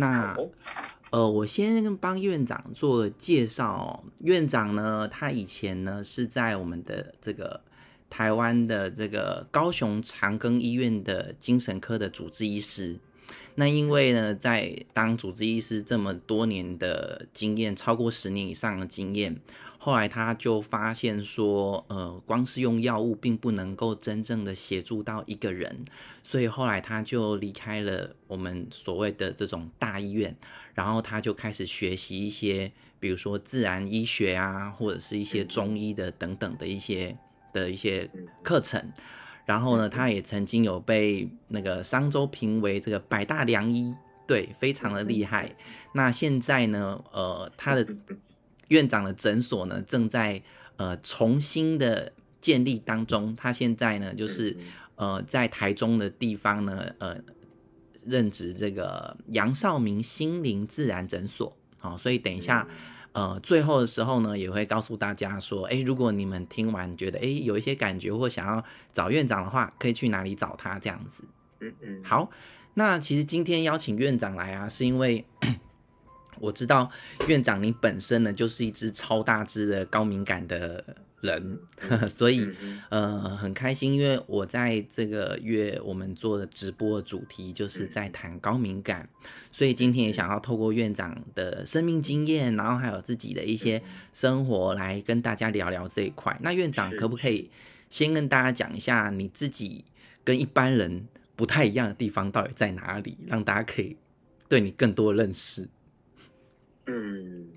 那呃，我先帮院长做个介绍哦。院长呢，他以前呢是在我们的这个台湾的这个高雄长庚医院的精神科的主治医师。那因为呢，在当主治医师这么多年的经验，超过十年以上的经验，后来他就发现说，呃，光是用药物并不能够真正的协助到一个人，所以后来他就离开了我们所谓的这种大医院，然后他就开始学习一些，比如说自然医学啊，或者是一些中医的等等的一些的一些课程。然后呢，他也曾经有被那个商周评为这个百大良医，对，非常的厉害。那现在呢，呃，他的院长的诊所呢，正在呃重新的建立当中。他现在呢，就是呃在台中的地方呢，呃任职这个杨少明心灵自然诊所。好，所以等一下。呃，最后的时候呢，也会告诉大家说，诶，如果你们听完觉得诶有一些感觉或想要找院长的话，可以去哪里找他这样子。嗯嗯。好，那其实今天邀请院长来啊，是因为 我知道院长你本身呢就是一只超大只的高敏感的。人，所以呃很开心，因为我在这个月我们做的直播的主题就是在谈高敏感，所以今天也想要透过院长的生命经验，然后还有自己的一些生活来跟大家聊聊这一块。那院长可不可以先跟大家讲一下你自己跟一般人不太一样的地方到底在哪里，让大家可以对你更多的认识？嗯，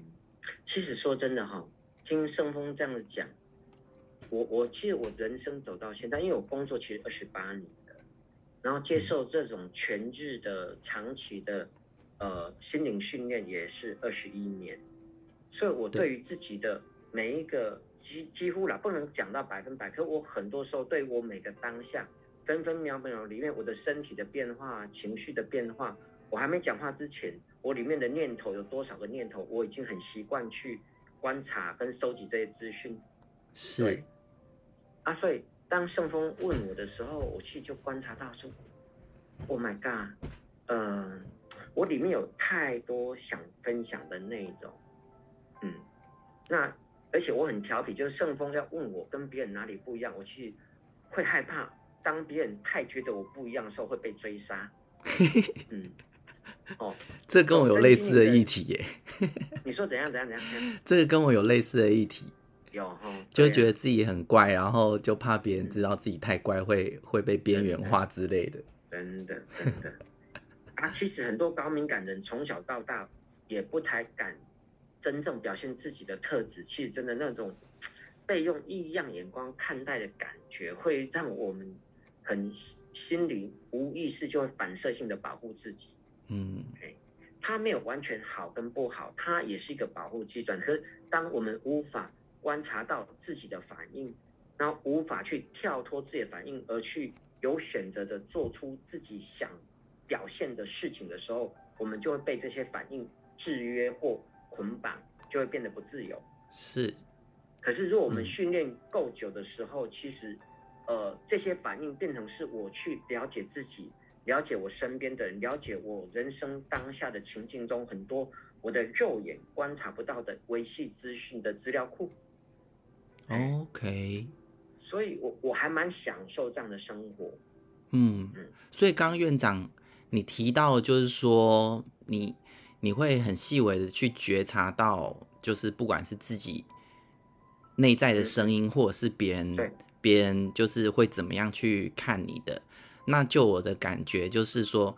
其实说真的哈，听盛峰这样子讲。我我其实我人生走到现在，因为我工作其实二十八年的，然后接受这种全日的长期的呃心灵训练也是二十一年，所以我对。于自己的每一个几几乎啦，不能讲到百分百，可我很多时候对我每个当下分分秒秒里面我的身体的变化、情绪的变化，我还没讲话之前，我里面的念头有多少个念头，我已经很习惯去观察跟收集这些资讯，是。啊，所以当圣峰问我的时候，我去就观察到说，Oh my God，呃，我里面有太多想分享的内容，嗯，那而且我很调皮，就是圣峰要问我跟别人哪里不一样，我去会害怕，当别人太觉得我不一样的时候会被追杀，嗯，哦，这跟我有类似的议题耶，你说怎样怎样怎样？怎样这个跟我有类似的议题。有哈，就觉得自己很怪，然后就怕别人知道自己太怪会，会会被边缘化之类的。真的真的 啊，其实很多高敏感人从小到大也不太敢真正表现自己的特质，其实真的那种被用异样眼光看待的感觉，会让我们很心里无意识就会反射性的保护自己。嗯，哎，他没有完全好跟不好，他也是一个保护机转。可是当我们无法观察到自己的反应，然后无法去跳脱自己的反应，而去有选择的做出自己想表现的事情的时候，我们就会被这些反应制约或捆绑，就会变得不自由。是。可是如果我们训练够久的时候，嗯、其实，呃，这些反应变成是我去了解自己，了解我身边的人，了解我人生当下的情境中很多我的肉眼观察不到的微细资讯的资料库。OK，所以我我还蛮享受这样的生活。嗯，所以刚刚院长你提到，就是说你你会很细微的去觉察到，就是不管是自己内在的声音，或者是别人别人就是会怎么样去看你的。那就我的感觉就是说，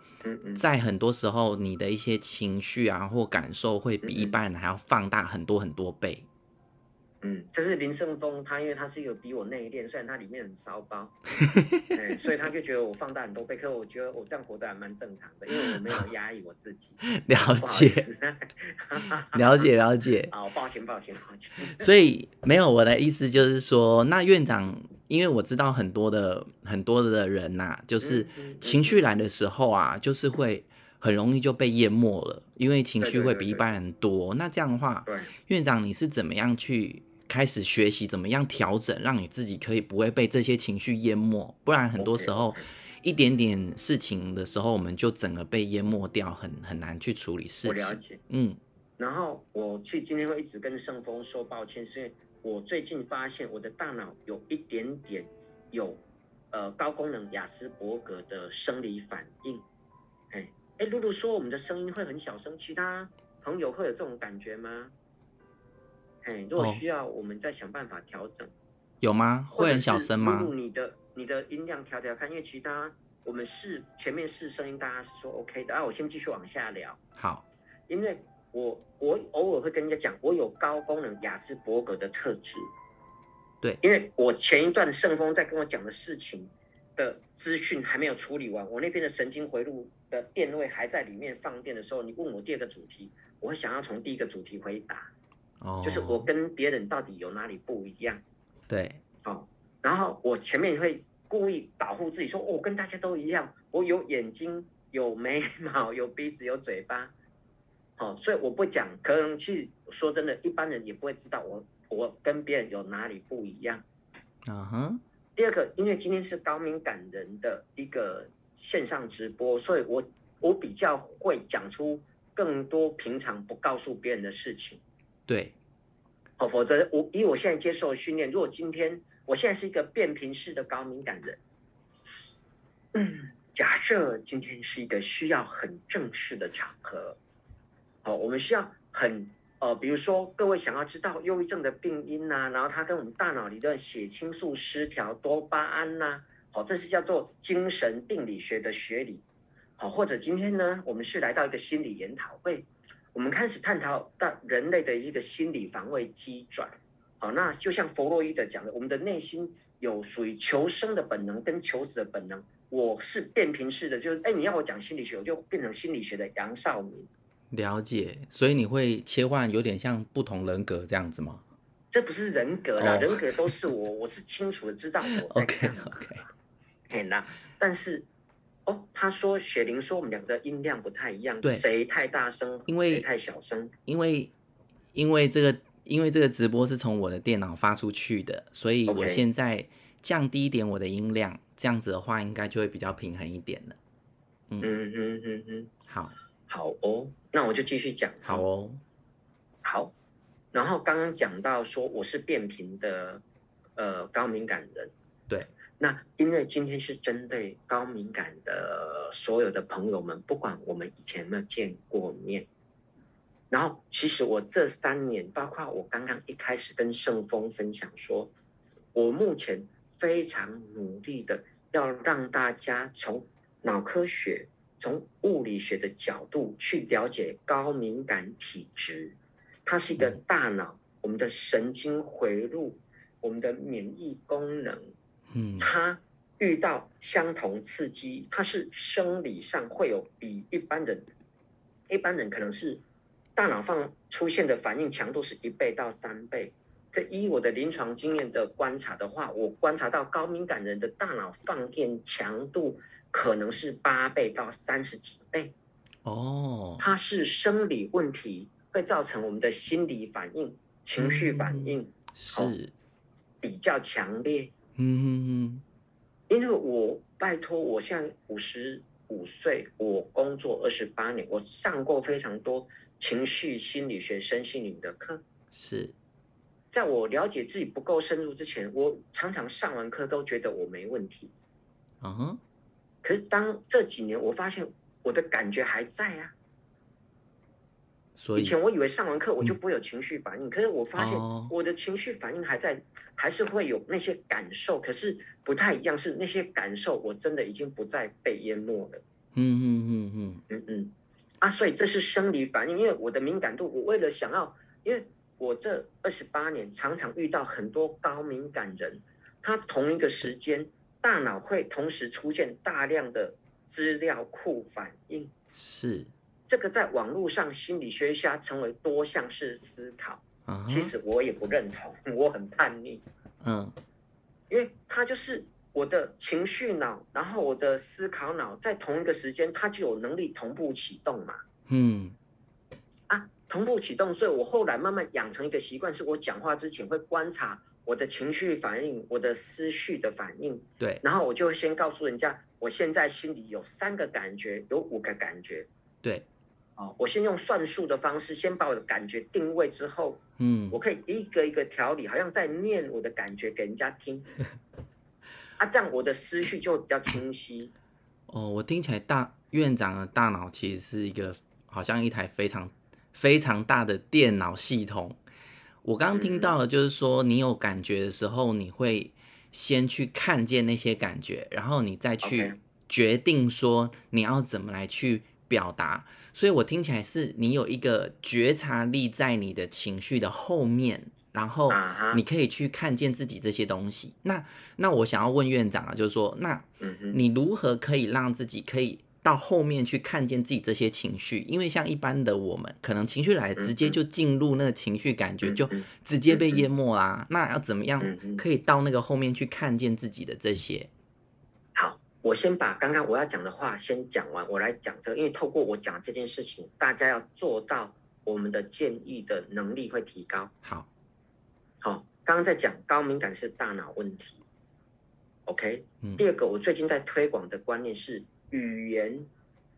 在很多时候你的一些情绪啊或感受，会比一般人还要放大很多很多倍。嗯，就是林胜峰，他因为他是一个比我内敛，虽然他里面很骚包，对，所以他就觉得我放大很多倍。可我觉得我这样活得还蛮正常的，因为我没有压抑我自己。了解，了解，了解。好，抱歉，抱歉，抱歉。所以没有我的意思，就是说，那院长，因为我知道很多的很多的人呐、啊，就是情绪来的时候啊，就是会很容易就被淹没了，因为情绪会比一般人多。对对对对，那这样的话，对院长你是怎么样去？开始学习怎么样调整，让你自己可以不会被这些情绪淹没，不然很多时候一点点事情的时候，我们就整个被淹没掉，很很难去处理事情。我了解，嗯。然后我去今天会一直跟盛峰说抱歉，是因为我最近发现我的大脑有一点点有呃高功能雅斯伯格的生理反应。哎哎，露露说我们的声音会很小声，其他朋友会有这种感觉吗？哎，如果需要，我们再想办法调整。有吗？会很小声吗？你的你的音量调调看，因为其他我们试前面试声音，大家是说 OK 的啊。我先继续往下聊。好，因为。我我偶尔会跟人家讲，我有高功能雅斯伯格的特质。对，因为我前一段圣峰在跟我讲的事情的资讯还没有处理完，我那边的神经回路的电位还在里面放电的时候，你问我第二个主题，我会想要从第一个主题回答。哦，就是我跟别人到底有哪里不一样？对，哦，然后我前面会故意保护自己，说我跟大家都一样，我有眼睛，有眉毛，有鼻子，有嘴巴。好、哦，所以我不讲，可能其实说真的，一般人也不会知道我我跟别人有哪里不一样。啊哼。第二个，因为今天是高敏感人的一个线上直播，所以我我比较会讲出更多平常不告诉别人的事情。对。好、否则我以我现在接受的训练，如果今天我现在是一个变频式的高敏感人，嗯，假设今天是一个需要很正式的场合。好，我们需要很呃，比如说各位想要知道忧郁症的病因呐、啊，然后它跟我们大脑里的血清素失调、多巴胺呐、啊，好，这是叫做精神病理学的学理。好，或者今天呢，我们是来到一个心理研讨会，我们开始探讨到人类的一个心理防卫机转。好，那就像弗洛伊德讲的，我们的内心有属于求生的本能跟求死的本能。我是变频式的，就是哎，你要我讲心理学，我就变成心理学的杨少明。了解，所以你会切换，有点像不同人格这样子吗？这不是人格啦，oh. 人格都是我，我是清楚的知道我。OK OK，嘿，那但是哦，他说雪玲说我们两个音量不太一样，对，谁太大声，因为谁太小声，因为因为这个因为这个直播是从我的电脑发出去的，所以我现在降低一点我的音量.这样子的话应该就会比较平衡一点了。嗯嗯嗯嗯嗯，好。好哦，那我就继续讲。好哦，好。然后刚刚讲到说我是变频的，呃，高敏感人。对。那因为今天是针对高敏感的所有的朋友们，不管我们以前有没有见过面，然后其实我这三年，包括我刚刚一开始跟圣峰分享说，我目前非常努力的要让大家从脑科学。从物理学的角度去了解高敏感体质，它是一个大脑、我们的神经回路、我们的免疫功能，嗯，他遇到相同刺激，他是生理上会有比一般人，一般人可能是大脑放出现的反应强度是一倍到三倍，可依我的临床经验的观察的话，我观察到高敏感人的大脑放电强度。可能是八倍到三十几倍，哦，它是生理问题，会造成我们的心理反应、情绪反应、嗯、是、哦、比较强烈。嗯，因为我拜托，我现在五十五岁，我工作二十八年，我上过非常多情绪心理学、身心灵的课。是，在我了解自己不够深入之前，我常常上完课都觉得我没问题。嗯哼。可是当这几年我发现我的感觉还在啊，所以以前我以为上完课我就不会有情绪反应，嗯，可是我发现我的情绪反应还在，还是会有那些感受，可是不太一样，是那些感受我真的已经不再被淹没了。嗯嗯嗯嗯嗯嗯啊，所以这是生理反应，因为我的敏感度，我为了想要，因为我这二十八年常常遇到很多高敏感人，他同一个时间。大脑会同时出现大量的资料库反应，是这个在网络上心理学家成为多项式思考。Uh-huh. 其实我也不认同，我很叛逆。嗯，因为他就是我的情绪脑，然后我的思考脑在同一个时间，它就有能力同步启动嘛。嗯，啊，同步启动，所以我后来慢慢养成一个习惯，是我讲话之前会观察我的情绪反应，我的思绪的反应，对，然后我就先告诉人家，我现在心里有三个感觉，有五个感觉，对，哦，我先用算术的方式，先把我的感觉定位之后，嗯，我可以一个一个调理，好像在念我的感觉给人家听，啊，这样我的思绪就比较清晰。哦，我听起来大院长的大脑其实是一个，好像一台非常非常大的电脑系统。我刚刚听到的就是说，你有感觉的时候，你会先去看见那些感觉，然后你再去决定说你要怎么来去表达。所以我听起来是你有一个觉察力在你的情绪的后面，然后你可以去看见自己这些东西。那那我想要问院长啊，就是说，那你如何可以让自己可以到后面去看见自己这些情绪，因为像一般的我们，可能情绪来直接就进入那个情绪感觉，就直接被淹没啦。那要怎么样可以到那个后面去看见自己的这些？好，我先把刚刚我要讲的话先讲完，我来讲这个，因为透过我讲这件事情，大家要做到我们的建议的能力会提高。好，好，刚刚在讲高敏感是大脑问题。OK，第二个我最近在推广的观念是。语言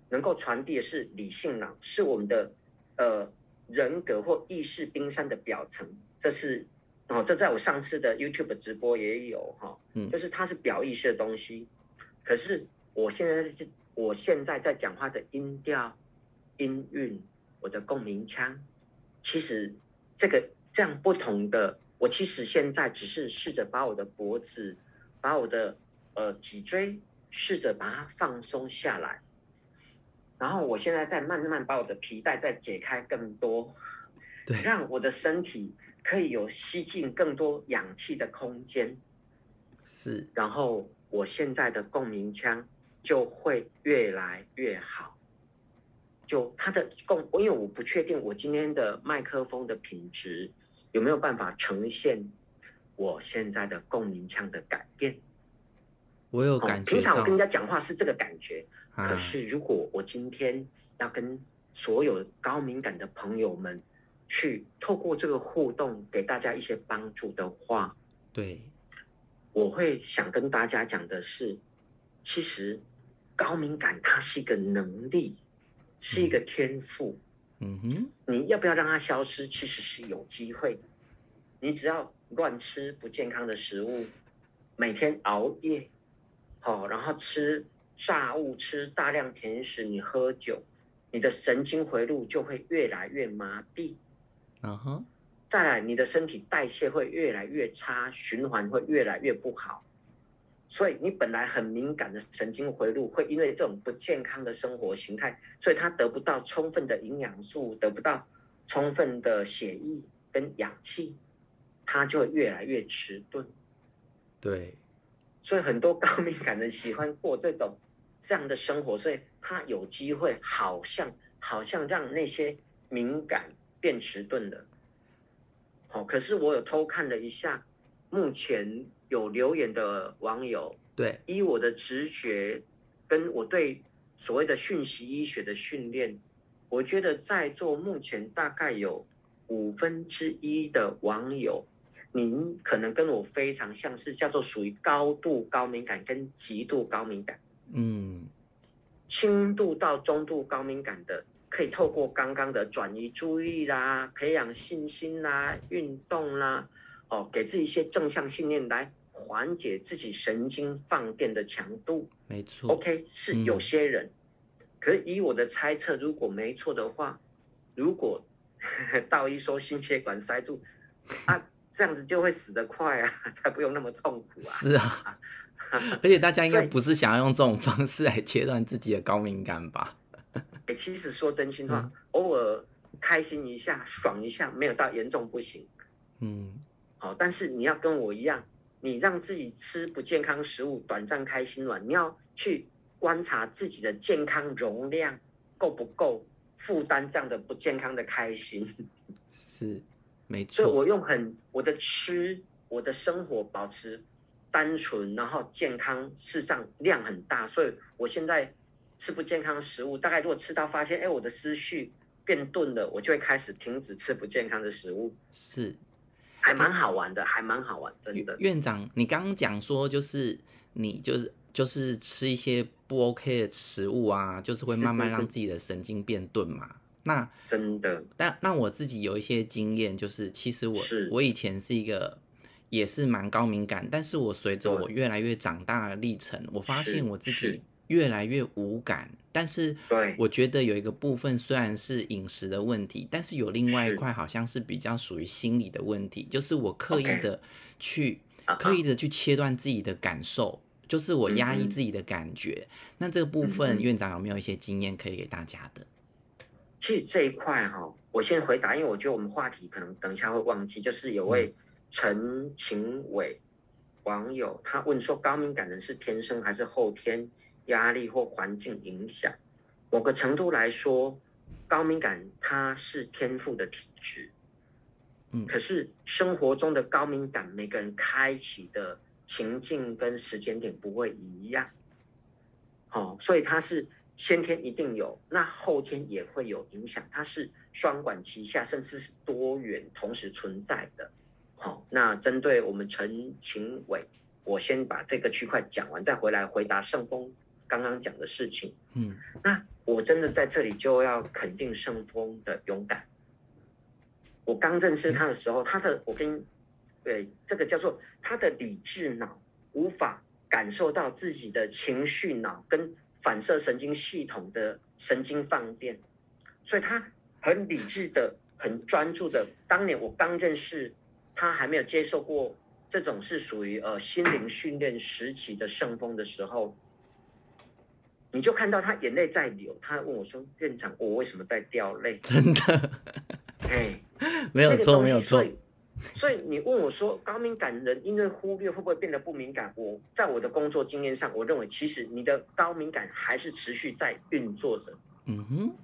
能够传递的是理性脑，是我们的呃人格或意识冰山的表层。这是哦，这在我上次的 YouTube 直播也有哈、哦，嗯，就是它是表意识的东西。可是我现在是，我现在在讲话的音调、音韵，我的共鸣腔，其实这个这样不同的，我其实现在只是试着把我的脖子，把我的呃脊椎。试着把它放松下来，然后我现在在慢慢把我的皮带再解开更多，对，让我的身体可以有吸进更多氧气的空间，是，然后我现在的共鸣腔就会越来越好，就它的共，因为我不确定我今天的麦克风的品质有没有办法呈现我现在的共鸣腔的改变。我有感觉、哦，平常我跟人家讲话是这个感觉，啊、可是如果我今天要跟所有高敏感的朋友们去透过这个互动，给大家一些帮助的话，对，我会想跟大家讲的是，其实高敏感它是一个能力，是一个天赋。嗯哼，你要不要让它消失？其实是有机会。你只要乱吃不健康的食物，每天熬夜。哦，然后吃炸物，吃大量甜食，你喝酒，你的神经回路就会越来越麻痹。嗯哼，再来，你的身体代谢会越来越差，循环会越来越不好。所以你本来很敏感的神经回路，会因为这种不健康的生活形态，所以它得不到充分的营养素，得不到充分的血液跟氧气，它就会越来越迟钝。对。所以很多高敏感人喜欢过这种这样的生活，所以他有机会好像好像让那些敏感变迟钝了。好，可是我有偷看了一下，目前有留言的网友，对，依我的直觉跟我对所谓的讯息医学的训练，我觉得在座目前大概有五分之一的网友。您可能跟我非常像是，叫做属于高度高敏感跟极度高敏感。嗯，轻度到中度高敏感的，可以透过刚刚的转移注意力啦、培养信心啦、运动啦，哦，给自己一些正向信念来缓解自己神经放电的强度。没错。OK，是有些人，嗯、可是以我的猜测，如果没错的话，如果 道医说心血管塞住啊。这样子就会死得快啊，才不用那么痛苦啊。是啊，而且大家应该不是想要用这种方式来切断自己的高敏感吧？欸、其实说真心话，嗯、偶尔开心一下、爽一下，没有到严重不行。嗯，好，但是你要跟我一样，你让自己吃不健康食物，短暂开心完，你要去观察自己的健康容量够不够负担这样的不健康的开心。是。没错，所以我用很我的吃，我的生活保持单纯，然后健康，事实上量很大。所以我现在吃不健康的食物，大概如果吃到发现，哎，我的思绪变钝了，我就会开始停止吃不健康的食物。是，还蛮好玩的，还蛮好玩，真的。院长，你刚刚讲说就是你就是就是吃一些不 OK 的食物啊，就是会慢慢让自己的神经变钝嘛。那 真的，但那我自己有一些经验，就是其实我我以前是一个也是蛮高敏感，但是我随着我越来越长大的历程，我发现我自己越来越无感。但是对我觉得有一个部分虽然是饮食的问题，但是有另外一块好像是比较属于心理的问题，就是我刻意的去刻意的去切断自己的感受，就是我压抑自己的感觉。那这个部分院长有没有一些经验可以给大家的？其实这一块哈，我先回答，因为我觉得我们话题可能等一下会忘记。就是有位陈晴伟网友，他问说，高敏感人是天生还是后天压力或环境影响？某个程度来说，高敏感它是天赋的体质，嗯，可是生活中的高敏感，每个人开启的情境跟时间点不会一样，哦，所以它是。先天一定有，那后天也会有影响，它是双管齐下，甚至是多元同时存在的。好，那针对我们陈晴伟，我先把这个区块讲完，再回来回答圣峰刚刚讲的事情。嗯，那我真的在这里就要肯定圣峰的勇敢。我刚认识他的时候，他的我跟对这个叫做他的理智脑无法感受到自己的情绪脑跟。反射神经系统的神经放电，所以他很理智的、很专注的。当年我刚认识他，还没有接受过这种是属于呃心灵训练时期的圣峰的时候，你就看到他眼泪在流。他问我说：“院长，我为什么在掉泪？”真的，哎，没有错，没有错。所以你问我说，高敏感人因为忽略会不会变得不敏感？我在我的工作经验上，我认为其实你的高敏感还是持续在运作着。嗯哼，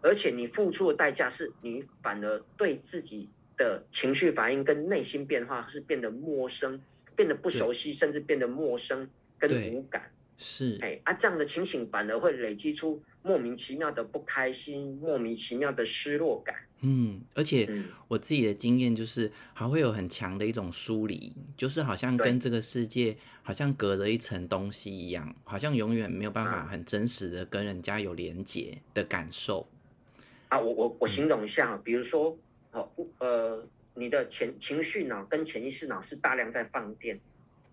而且你付出的代价是你反而对自己的情绪反应跟内心变化是变得陌生，变得不熟悉，甚至变得陌生跟无感。是，哎啊，这样的情形反而会累积出莫名其妙的不开心，莫名其妙的失落感。嗯，而且我自己的经验就是，还会有很强的一种疏离，就是好像跟这个世界好像隔着一层东西一样，好像永远没有办法很真实的跟人家有连接的感受。啊，我我我形容一下，比如说，哦，呃，你的前情绪脑跟潜意识脑是大量在放电。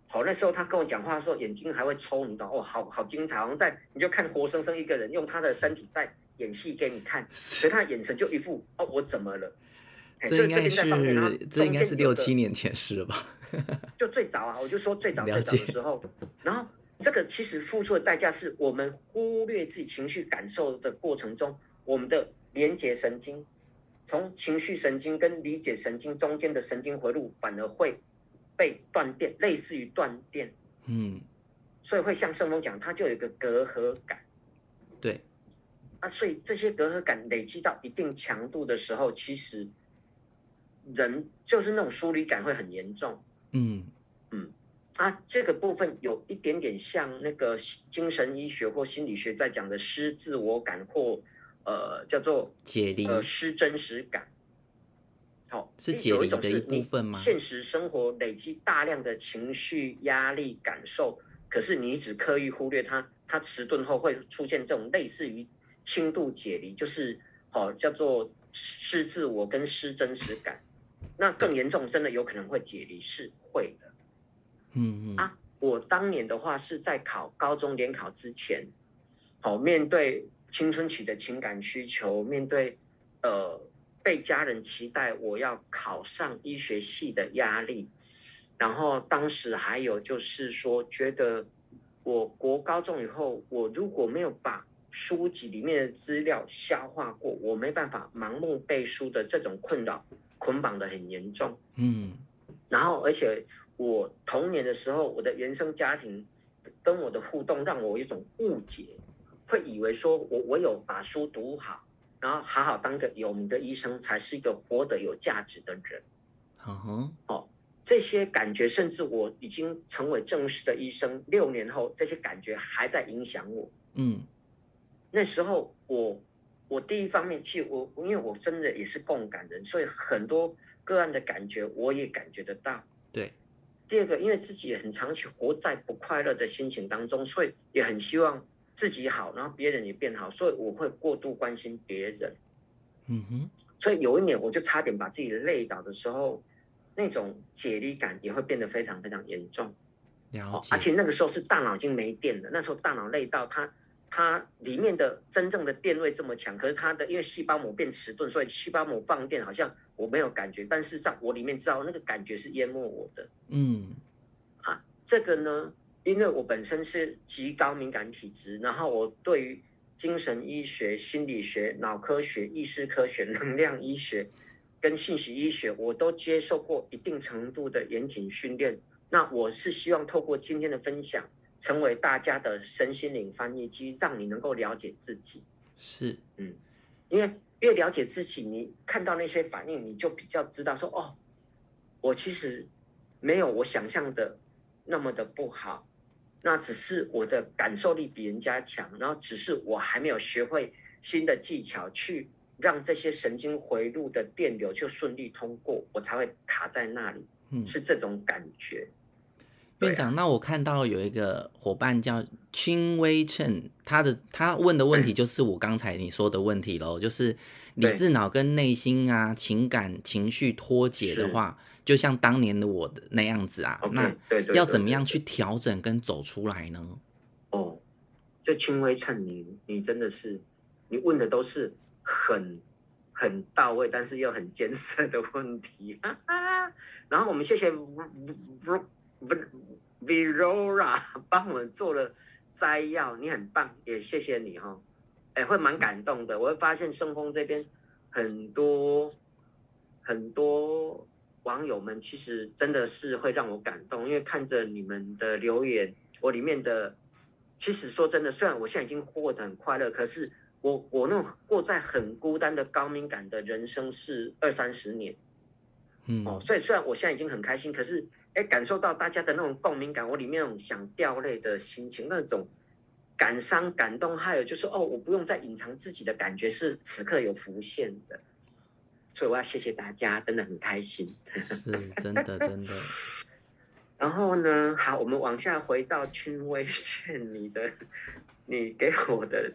好，那时候他跟我讲话的时候，眼睛还会抽，你懂？哦，好好精彩，好像在你就看活生生一个人用他的身体在。演戏给你看，所以他的眼神就一副哦，我怎么了？这应该是这应该是六七年前事了吧？就最早啊，我就说最早最早的时候，然后这个其实付出的代价是我们忽略自己情绪感受的过程中，我们的连接神经，从情绪神经跟理解神经中间的神经回路反而会被断电，类似于断电。嗯，所以会像圣峰讲，它就有一个隔阂感。对。啊，所以这些隔阂感累积到一定强度的时候，其实人就是那种疏离感会很严重。嗯嗯，啊，这个部分有一点点像那个精神医学或心理学在讲的失自我感或呃叫做解离呃失真实感。好、哦，是解离的一部分吗？现实生活累积大量的情绪压力感受，可是你只刻意忽略它，它迟钝后会出现这种类似于。轻度解离就是，好、哦、叫做失自我跟失真实感，那更严重，真的有可能会解离，是会的。嗯嗯啊，我当年的话是在考高中联考之前，好、哦、面对青春期的情感需求，面对呃被家人期待我要考上医学系的压力，然后当时还有就是说，觉得我国高中以后，我如果没有把书籍里面的资料消化过，我没办法盲目背书的这种困扰捆绑的很严重。嗯，然后而且我童年的时候，我的原生家庭跟我的互动让我有一种误解，会以为说我我有把书读好，然后好好当个有名的医生，才是一个活得有价值的人。嗯，哦，这些感觉，甚至我已经成为正式的医生六年后，这些感觉还在影响我。嗯。那时候我我第一方面，其实我因为我真的也是共感人，所以很多个案的感觉，我也感觉得到。对。第二个，因为自己也很长期活在不快乐的心情当中，所以也很希望自己好，然后别人也变好，所以我会过度关心别人。嗯哼。所以有一年，我就差点把自己累倒的时候，那种解离感也会变得非常非常严重。了解。而且那个时候是大脑已经没电了，那时候大脑累到它。它里面的真正的电位这么强，可是它的因为细胞膜变迟钝，所以细胞膜放电好像我没有感觉，但事实上我里面知道那个感觉是淹没我的。嗯，啊，这个呢，因为我本身是极高敏感体质，然后我对于精神医学、心理学、脑科学、意识科学、能量医学跟信息医学，我都接受过一定程度的严谨训练。那我是希望透过今天的分享。成为大家的身心灵翻译机，让你能够了解自己。是，嗯，因为越了解自己，你看到那些反应，你就比较知道说，哦，我其实没有我想象的那么的不好，那只是我的感受力比人家强，然后只是我还没有学会新的技巧，去让这些神经回路的电流就顺利通过，我才会卡在那里。嗯，是这种感觉。院长，那我看到有一个伙伴叫清微称，他的他问的问题就是我刚才你说的问题喽，就是理智脑跟内心啊情感情绪脱节的话，就像当年的我的那样子啊，那要怎么样去调整跟走出来呢？哦，这轻微称你你真的是你问的都是很很到位，但是又很艰涩的问题。然后我们谢谢。Virora 帮我们做了摘要，你很棒，也谢谢你哈。哎，会蛮感动的。我会发现圣丰这边很多很多网友们，其实真的是会让我感动，因为看着你们的留言，我里面的其实说真的，虽然我现在已经活得很快乐，可是我我那种过在很孤单的高敏感的人生是二三十年，嗯哦，所以虽然我现在已经很开心，可是。哎，感受到大家的那种共鸣感，我里面那种想掉泪的心情，那种感伤、感动，还有就是哦，我不用再隐藏自己的感觉，是此刻有浮现的。所以我要谢谢大家，真的很开心。是，真的，真的。然后呢，好，我们往下回到君威劝你的，你给我的，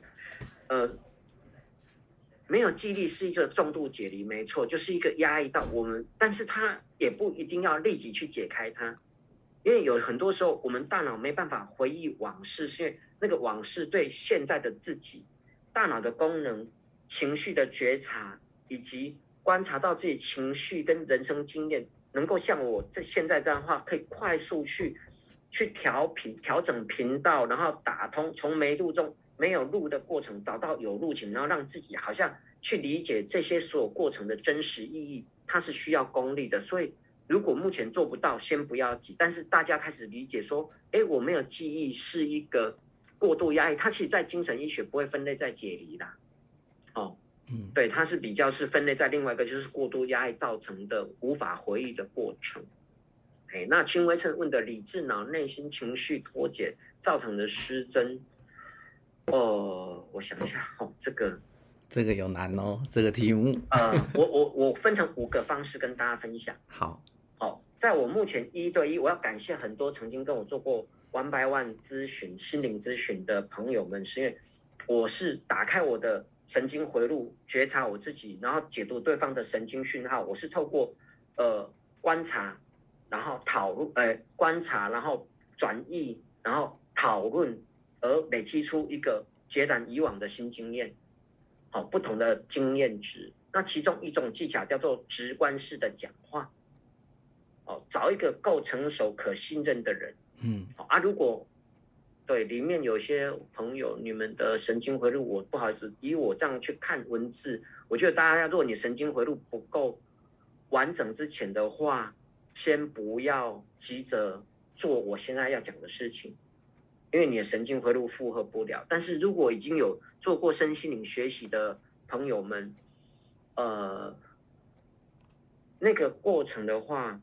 呃。没有记忆力是一个重度解离，没错，就是一个压抑到我们，但是它也不一定要立即去解开它，因为有很多时候我们大脑没办法回忆往事，是因为那个往事对现在的自己，大脑的功能、情绪的觉察以及观察到自己情绪跟人生经验，能够像我这现在这样的话，可以快速去去调频、调整频道，然后打通从没路中。没有路的过程，找到有路径，然后让自己好像去理解这些所有过程的真实意义，它是需要功力的。所以，如果目前做不到，先不要急。但是大家开始理解说，哎，我没有记忆是一个过度压抑，它其实，在精神医学不会分类在解离啦。哦，嗯，对，它是比较是分类在另外一个，就是过度压抑造成的无法回忆的过程。哎，那轻微症问的理智脑内心情绪脱节造成的失真。哦，我想一下，哦，这个，这个有难哦，这个题目。呃，我我我分成五个方式跟大家分享。好，哦，在我目前一对一，我要感谢很多曾经跟我做过 One by One 咨询、心灵咨询的朋友们，是因为我是打开我的神经回路，觉察我自己，然后解读对方的神经讯号。我是透过呃观察，然后讨论，呃观察，然后转译，然后讨论。而累积出一个截然以往的新经验，好，不同的经验值。那其中一种技巧叫做直观式的讲话，哦，找一个够成熟、可信任的人，嗯，啊，如果对里面有些朋友，你们的神经回路，我不好意思，以我这样去看文字，我觉得大家，如果你神经回路不够完整之前的话，先不要急着做我现在要讲的事情。因为你的神经回路负荷不了，但是如果已经有做过身心灵学习的朋友们，呃，那个过程的话，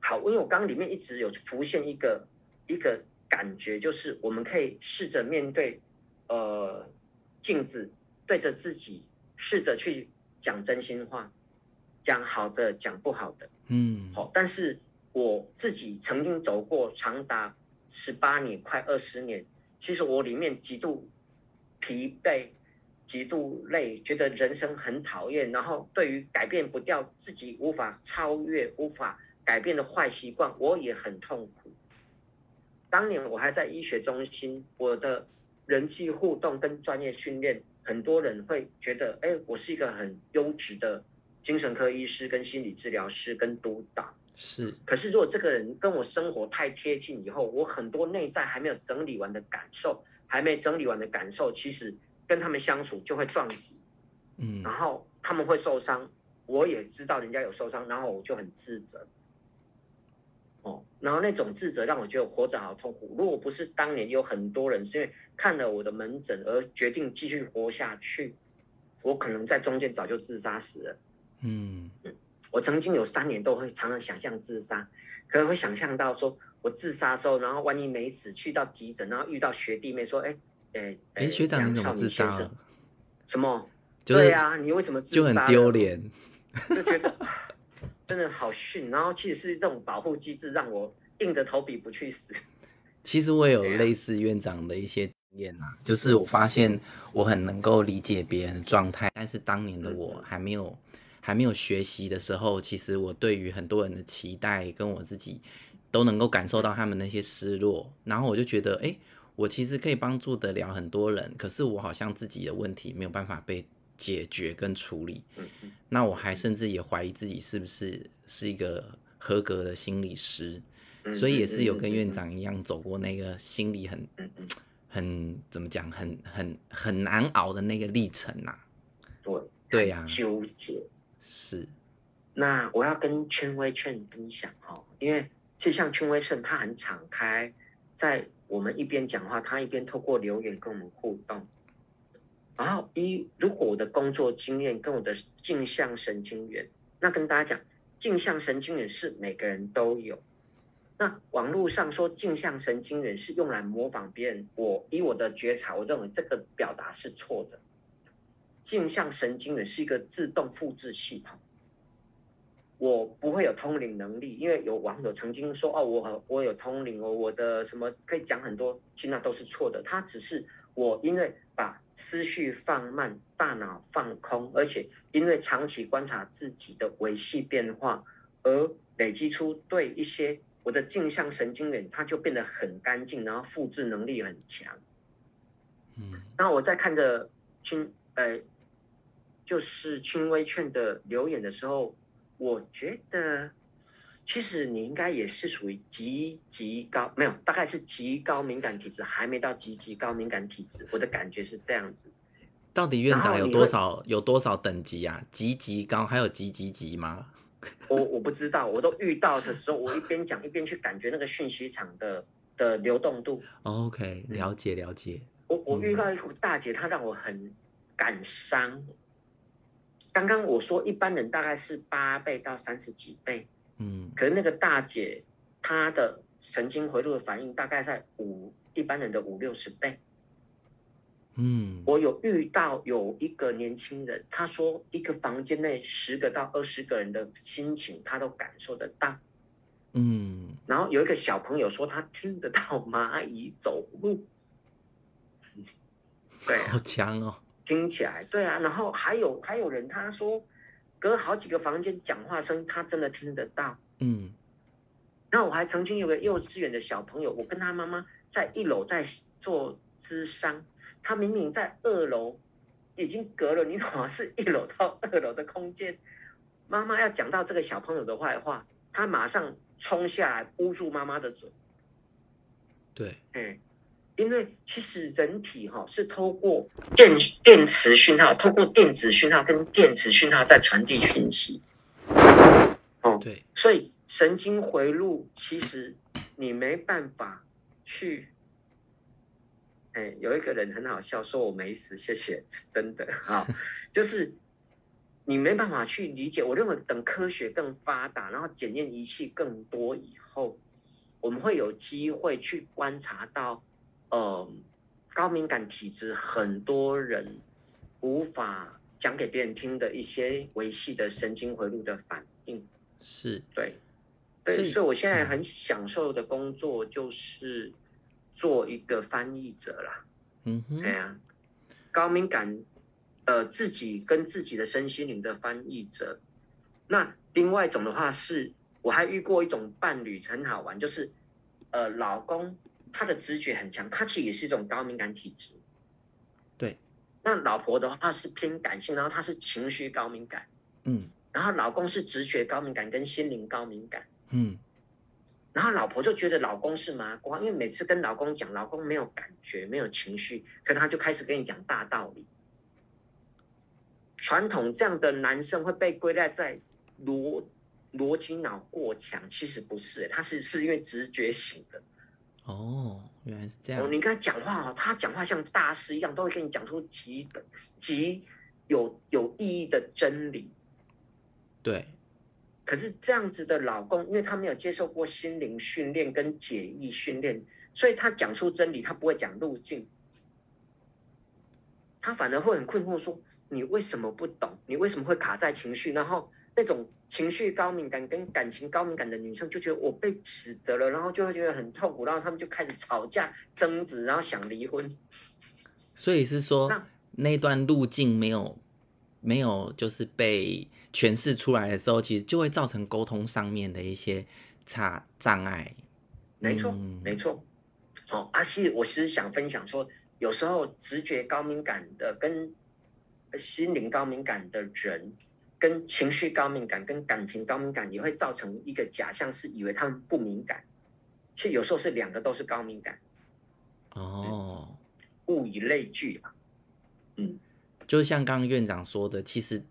好，因为我刚里面一直有浮现一个一个感觉，就是我们可以试着面对，呃，镜子，对着自己试着去讲真心话，讲好的，讲不好的，嗯，好，但是我自己曾经走过长达十八年，快二十年，其实我里面极度疲惫，极度累，觉得人生很讨厌，然后对于改变不掉自己无法超越、无法改变的坏习惯，我也很痛苦。当年我还在医学中心，我的人际互动跟专业训练，很多人会觉得，哎，我是一个很优质的精神科医师、跟心理治疗师、跟督导。是。可是如果这个人跟我生活太贴近以后，我很多内在还没有整理完的感受，还没整理完的感受，其实跟他们相处就会撞击，嗯，然后他们会受伤，我也知道人家有受伤，然后我就很自责。哦，然后那种自责让我觉得活着好痛苦。如果不是当年有很多人是因为看了我的门诊而决定继续活下去，我可能在中间早就自杀死了。嗯，我曾经有三年都会常常想象自杀，可能会想象到说我自杀的时候，然后万一没死，去到急诊，然后遇到学弟妹说：“哎，哎，哎，学长你怎么自杀了？”什么？对呀，你为什么自杀？就很丢脸，就觉得。真的好逊，然后其实是这种保护机制让我硬着头皮不去死。其实我有类似院长的一些经验啊，就是我发现我很能够理解别人的状态，但是当年的我还没有还没有学习的时候，其实我对于很多人的期待跟我自己都能够感受到他们那些失落，然后我就觉得，哎，我其实可以帮助得了很多人，可是我好像自己的问题没有办法被解决跟处理，那我还甚至也怀疑自己是不是是一个合格的心理师，所以也是有跟院长一样走过那个心理很很怎么讲，很很很难熬的那个历程呐。对对呀，纠结是。那我要跟圈威劝分享哈，因为就像圈威劝他很敞开，在我们一边讲话，他一边透过留言跟我们互动。然后一，如果我的工作经验跟我的镜像神经元，那跟大家讲，镜像神经元是每个人都有。那网络上说镜像神经元是用来模仿别人，我以我的觉察，我认为这个表达是错的。镜像神经元是一个自动复制系统，我不会有通灵能力，因为有网友曾经说哦，我我有通灵哦，我的什么可以讲很多，其实那都是错的。它只是我因为把思绪放慢，大脑放空，而且因为长期观察自己的维系变化，而累积出对一些我的镜像神经元，它就变得很干净，然后复制能力很强。嗯，那我在看着轻呃，就是轻微券的留言的时候，我觉得。其实你应该也是属于极极高，没有，大概是极高敏感体质，还没到极极高敏感体质。我的感觉是这样子。到底院长有多少有多少等级啊？极极高还有极极极吗？我我不知道，我都遇到的时候，我一边讲一边去感觉那个讯息场的的流动度。OK，了解了解。我我遇到一个大姐，她让我很感伤。刚刚我说一般人大概是八倍到三十几倍。嗯，可是那个大姐，她的神经回路的反应大概在五一般人的五六十倍。嗯，我有遇到有一个年轻人，他说一个房间内十个到二十个人的心情，他都感受得到。嗯，然后有一个小朋友说他听得到蚂蚁走路。对啊，好强哦，听起来对啊。然后还有还有人他说。隔好几个房间讲话声，他真的听得到。嗯，那我还曾经有个幼稚园的小朋友，我跟他妈妈在一楼在做咨商，他明明在二楼，已经隔了，你好像是一楼到二楼的空间。妈妈要讲到这个小朋友的坏话，他马上冲下来捂住妈妈的嘴。对，嗯。因为其实人体哈是透过电电磁讯号，透过电子讯号跟电磁讯号在传递讯息。哦，对，所以神经回路其实你没办法去。哎，有一个人很好笑，说我没死，谢谢，真的哈，就是你没办法去理解。我认为等科学更发达，然后检验仪器更多以后，我们会有机会去观察到。呃，高敏感体质很多人无法讲给别人听的一些维系的神经回路的反应。是对，对，所以我现在很享受的工作就是做一个翻译者啦。嗯哼，对啊，高敏感，呃，自己跟自己的身心灵的翻译者。那另外一种的话是，我还遇过一种伴侣很好玩，就是呃，老公他的直觉很强，他其实也是一种高敏感体质。对，那老婆的话是偏感性，然后他是情绪高敏感。嗯。然后老公是直觉高敏感跟心灵高敏感，嗯，然后老婆就觉得老公是麻瓜，因为每次跟老公讲，老公没有感觉，没有情绪，可他就开始跟你讲大道理。传统这样的男生会被归类在逻逻辑脑过强，其实不是，他是是因为直觉型的。哦，原来是这样。哦，你跟他讲话，他讲话像大师一样，都会跟你讲出极极有有意义的真理。对，可是这样子的老公，因为他没有接受过心灵训练跟解义训练，所以他讲出真理，他不会讲路径，他反而会很困惑，说你为什么不懂？你为什么会卡在情绪？然后那种情绪高敏感跟感情高敏感的女生就觉得我被指责了，然后就会觉得很痛苦，然后他们就开始吵架争执，然后想离婚。所以是说那，那段路径没有没有就是被。诠释出来的时候，其实就会造成沟通上面的一些差障碍。没错，嗯、没错。哦，阿西，我其实想分享说，有时候直觉高敏感的跟心灵高敏感的人，跟情绪高敏感、跟感情高敏感，也会造成一个假象，是以为他们不敏感。其实有时候是两个都是高敏感。哦，物以类聚啊。嗯，就像刚刚院长说的，其实。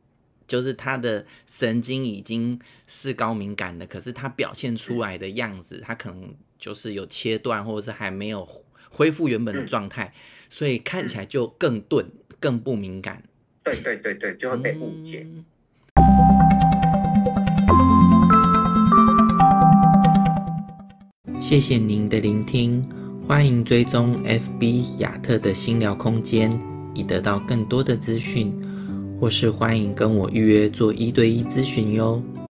就是他的神经已经是高敏感的，可是他表现出来的样子，他可能就是有切断，或者是还没有恢复原本的状态，所以看起来就更钝、更不敏感。对对对对，就会被误解。嗯。谢谢您的聆听，欢迎追踪 FB 亚特的新聊空间，以得到更多的资讯。或是欢迎跟我预约做一对一咨询哟。